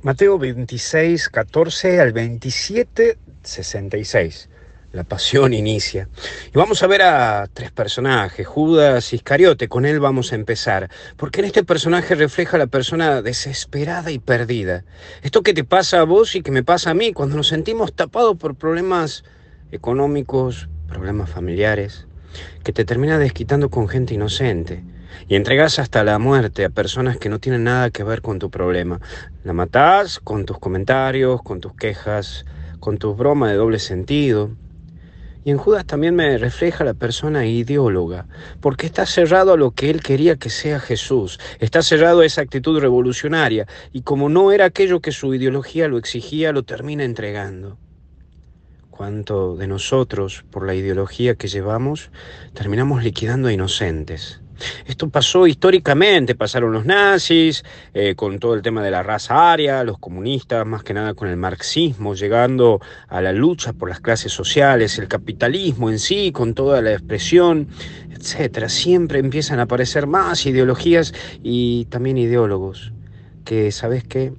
Mateo 26, 14 al 27, 66. La pasión inicia. Y vamos a ver a tres personajes, Judas Iscariote, con él vamos a empezar, porque en este personaje refleja la persona desesperada y perdida. Esto que te pasa a vos y que me pasa a mí cuando nos sentimos tapados por problemas económicos, problemas familiares, que te termina desquitando con gente inocente y entregas hasta la muerte a personas que no tienen nada que ver con tu problema. La matás con tus comentarios, con tus quejas, con tus bromas de doble sentido. Y en Judas también me refleja la persona ideóloga, porque está cerrado a lo que él quería que sea Jesús, está cerrado a esa actitud revolucionaria, y como no era aquello que su ideología lo exigía, lo termina entregando. Cuánto de nosotros, por la ideología que llevamos, terminamos liquidando a inocentes. Esto pasó históricamente, pasaron los nazis, eh, con todo el tema de la raza aria, los comunistas, más que nada con el marxismo, llegando a la lucha por las clases sociales, el capitalismo en sí, con toda la expresión, etcétera. Siempre empiezan a aparecer más ideologías y también ideólogos que, ¿sabes qué?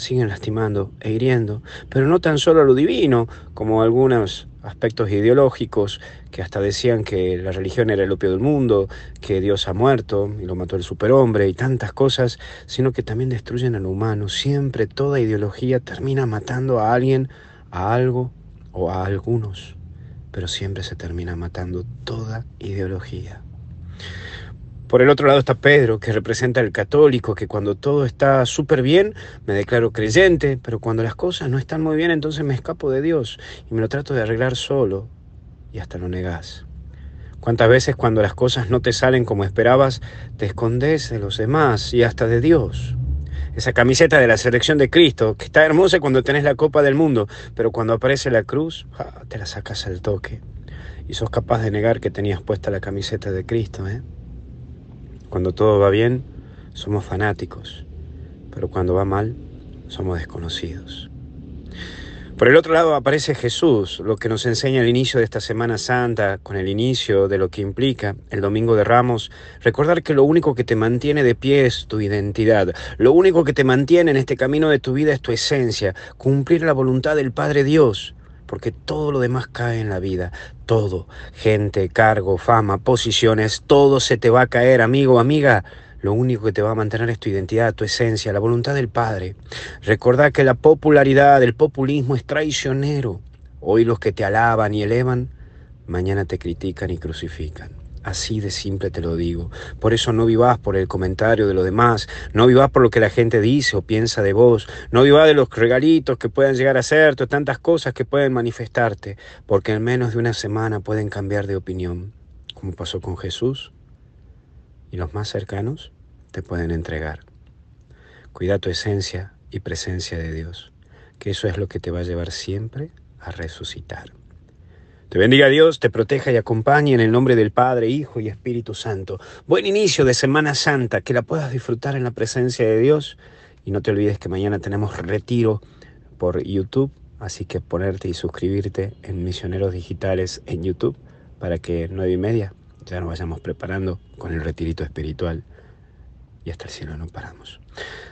siguen lastimando e hiriendo, pero no tan solo a lo divino, como algunos aspectos ideológicos que hasta decían que la religión era el opio del mundo, que Dios ha muerto y lo mató el superhombre y tantas cosas, sino que también destruyen a lo humano. Siempre toda ideología termina matando a alguien, a algo o a algunos, pero siempre se termina matando toda ideología. Por el otro lado está Pedro, que representa al católico, que cuando todo está súper bien me declaro creyente, pero cuando las cosas no están muy bien entonces me escapo de Dios y me lo trato de arreglar solo y hasta lo negás. ¿Cuántas veces cuando las cosas no te salen como esperabas te escondes de los demás y hasta de Dios? Esa camiseta de la selección de Cristo, que está hermosa cuando tenés la copa del mundo, pero cuando aparece la cruz, te la sacas al toque. Y sos capaz de negar que tenías puesta la camiseta de Cristo, ¿eh? Cuando todo va bien, somos fanáticos, pero cuando va mal, somos desconocidos. Por el otro lado aparece Jesús, lo que nos enseña el inicio de esta Semana Santa, con el inicio de lo que implica el Domingo de Ramos, recordar que lo único que te mantiene de pie es tu identidad, lo único que te mantiene en este camino de tu vida es tu esencia, cumplir la voluntad del Padre Dios, porque todo lo demás cae en la vida, todo, gente, cargo, fama, posiciones, todo se te va a caer, amigo, amiga. Lo único que te va a mantener es tu identidad, tu esencia, la voluntad del Padre. Recordá que la popularidad, el populismo es traicionero. Hoy los que te alaban y elevan, mañana te critican y crucifican. Así de simple te lo digo. Por eso no vivas por el comentario de los demás, no vivas por lo que la gente dice o piensa de vos, no vivas de los regalitos que puedan llegar a ser, o tantas cosas que pueden manifestarte, porque en menos de una semana pueden cambiar de opinión, como pasó con Jesús, y los más cercanos te pueden entregar. Cuida tu esencia y presencia de Dios, que eso es lo que te va a llevar siempre a resucitar. Te bendiga Dios, te proteja y acompañe en el nombre del Padre, Hijo y Espíritu Santo. Buen inicio de Semana Santa, que la puedas disfrutar en la presencia de Dios. Y no te olvides que mañana tenemos retiro por YouTube, así que ponerte y suscribirte en Misioneros Digitales en YouTube para que nueve y media ya nos vayamos preparando con el retirito espiritual y hasta el cielo no paramos.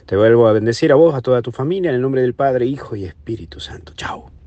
Te vuelvo a bendecir a vos, a toda tu familia, en el nombre del Padre, Hijo y Espíritu Santo. Chao.